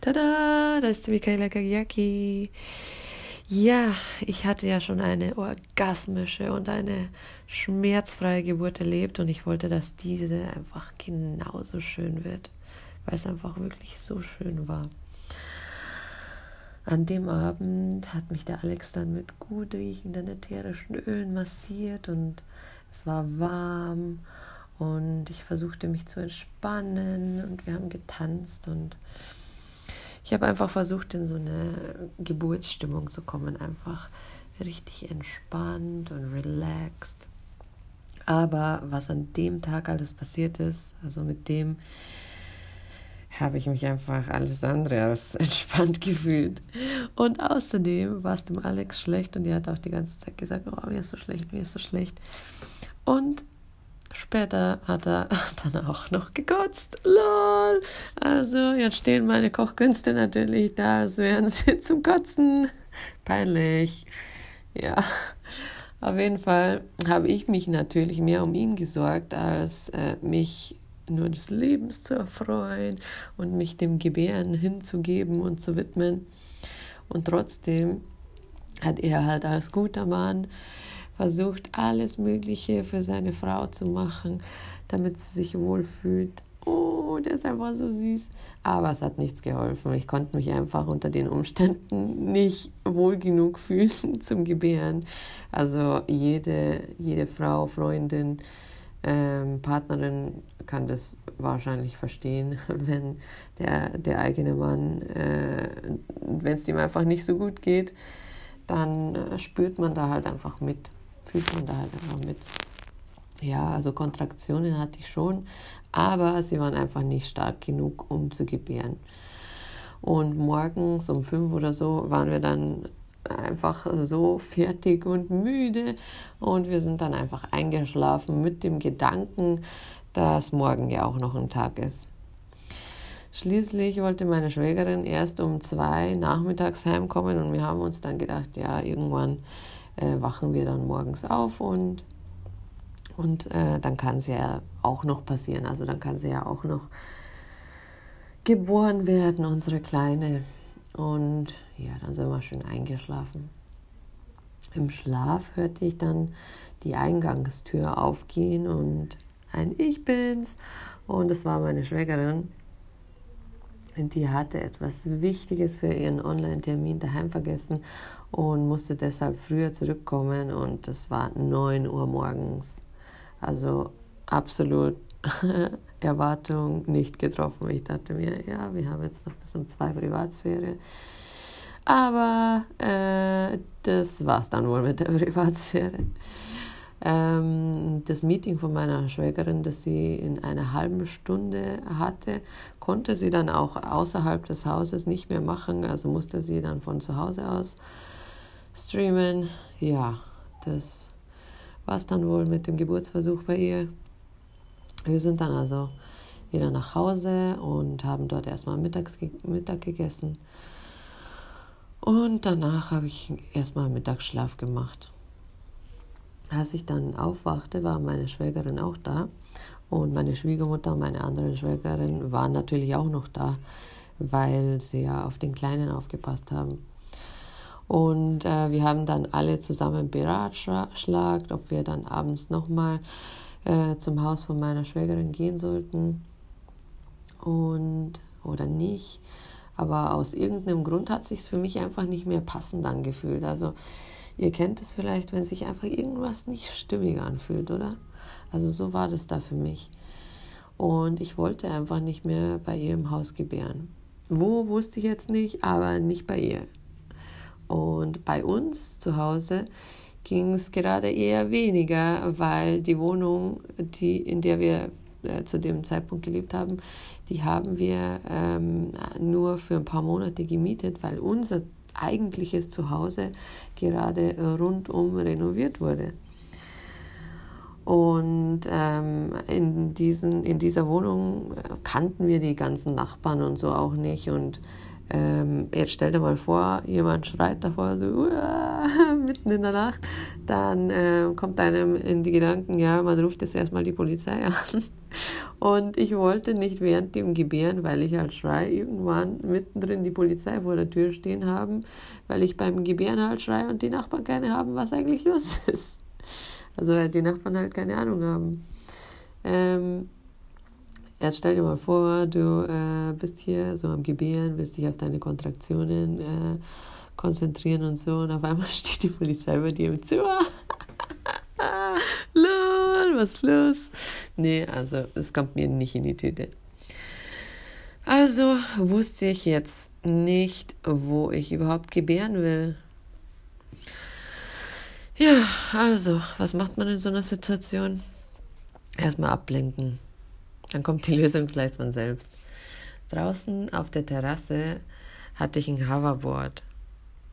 Tada, da ist die Michaela Gagiaki. Ja, ich hatte ja schon eine orgasmische und eine schmerzfreie Geburt erlebt und ich wollte, dass diese einfach genauso schön wird, weil es einfach wirklich so schön war. An dem Abend hat mich der Alex dann mit gut riechenden ätherischen Ölen massiert und es war warm und ich versuchte mich zu entspannen und wir haben getanzt und ich habe einfach versucht, in so eine Geburtsstimmung zu kommen, einfach richtig entspannt und relaxed. Aber was an dem Tag alles passiert ist, also mit dem habe ich mich einfach alles andere als entspannt gefühlt. Und außerdem war es dem Alex schlecht und die hat auch die ganze Zeit gesagt, oh, mir ist so schlecht, mir ist so schlecht. Und Später hat er dann auch noch gekotzt. Lol. Also jetzt stehen meine Kochkünste natürlich da, als wären sie zum Kotzen. Peinlich. Ja. Auf jeden Fall habe ich mich natürlich mehr um ihn gesorgt, als äh, mich nur des Lebens zu erfreuen und mich dem Gebären hinzugeben und zu widmen. Und trotzdem hat er halt als guter Mann versucht, alles Mögliche für seine Frau zu machen, damit sie sich wohlfühlt. Oh, der ist einfach so süß. Aber es hat nichts geholfen. Ich konnte mich einfach unter den Umständen nicht wohl genug fühlen zum Gebären. Also jede, jede Frau, Freundin, ähm, Partnerin kann das wahrscheinlich verstehen, wenn der, der eigene Mann, äh, wenn es ihm einfach nicht so gut geht, dann äh, spürt man da halt einfach mit fühlt man da halt einfach mit. Ja, also Kontraktionen hatte ich schon, aber sie waren einfach nicht stark genug, um zu gebären. Und morgens um fünf oder so waren wir dann einfach so fertig und müde und wir sind dann einfach eingeschlafen mit dem Gedanken, dass morgen ja auch noch ein Tag ist. Schließlich wollte meine Schwägerin erst um zwei nachmittags heimkommen und wir haben uns dann gedacht, ja, irgendwann äh, wachen wir dann morgens auf und, und äh, dann kann es ja auch noch passieren. Also dann kann sie ja auch noch geboren werden, unsere Kleine. Und ja, dann sind wir schön eingeschlafen. Im Schlaf hörte ich dann die Eingangstür aufgehen und ein Ich bin's. Und das war meine Schwägerin die hatte etwas Wichtiges für ihren Online-Termin daheim vergessen und musste deshalb früher zurückkommen und das war 9 Uhr morgens. Also absolut Erwartung nicht getroffen. Ich dachte mir, ja, wir haben jetzt noch bis um zwei Privatsphäre. Aber äh, das war's dann wohl mit der Privatsphäre. Ähm, das Meeting von meiner Schwägerin, das sie in einer halben Stunde hatte, konnte sie dann auch außerhalb des Hauses nicht mehr machen, also musste sie dann von zu Hause aus streamen. Ja, das war es dann wohl mit dem Geburtsversuch bei ihr. Wir sind dann also wieder nach Hause und haben dort erstmal mittags, Mittag gegessen. Und danach habe ich erstmal Mittagsschlaf gemacht. Als ich dann aufwachte, war meine Schwägerin auch da und meine Schwiegermutter und meine andere Schwägerin waren natürlich auch noch da, weil sie ja auf den Kleinen aufgepasst haben. Und äh, wir haben dann alle zusammen beratschlagt, ob wir dann abends nochmal äh, zum Haus von meiner Schwägerin gehen sollten und oder nicht. Aber aus irgendeinem Grund hat sich für mich einfach nicht mehr passend angefühlt. Also Ihr kennt es vielleicht, wenn sich einfach irgendwas nicht stimmig anfühlt, oder? Also so war das da für mich. Und ich wollte einfach nicht mehr bei ihr im Haus gebären. Wo wusste ich jetzt nicht, aber nicht bei ihr. Und bei uns zu Hause ging es gerade eher weniger, weil die Wohnung, die, in der wir äh, zu dem Zeitpunkt gelebt haben, die haben wir ähm, nur für ein paar Monate gemietet, weil unser eigentliches Zuhause gerade rundum renoviert wurde. Und ähm, in, diesen, in dieser Wohnung kannten wir die ganzen Nachbarn und so auch nicht. Und Ähm, jetzt stell dir mal vor, jemand schreit davor so mitten in der Nacht, dann äh, kommt einem in die Gedanken, ja, man ruft jetzt erstmal die Polizei an. Und ich wollte nicht während dem Gebären, weil ich halt schrei, irgendwann mittendrin die Polizei vor der Tür stehen haben, weil ich beim Gebären halt schrei und die Nachbarn keine haben, was eigentlich los ist. Also weil die Nachbarn halt keine Ahnung haben. Ähm, Jetzt stell dir mal vor, du äh, bist hier so am Gebären, willst dich auf deine Kontraktionen äh, konzentrieren und so und auf einmal steht die Polizei bei dir im Zimmer. Lol, was ist los? Nee, also es kommt mir nicht in die Tüte. Also wusste ich jetzt nicht, wo ich überhaupt gebären will. Ja, also, was macht man in so einer Situation? Erstmal ablenken. Dann kommt die Lösung vielleicht von selbst. Draußen auf der Terrasse hatte ich ein Hoverboard.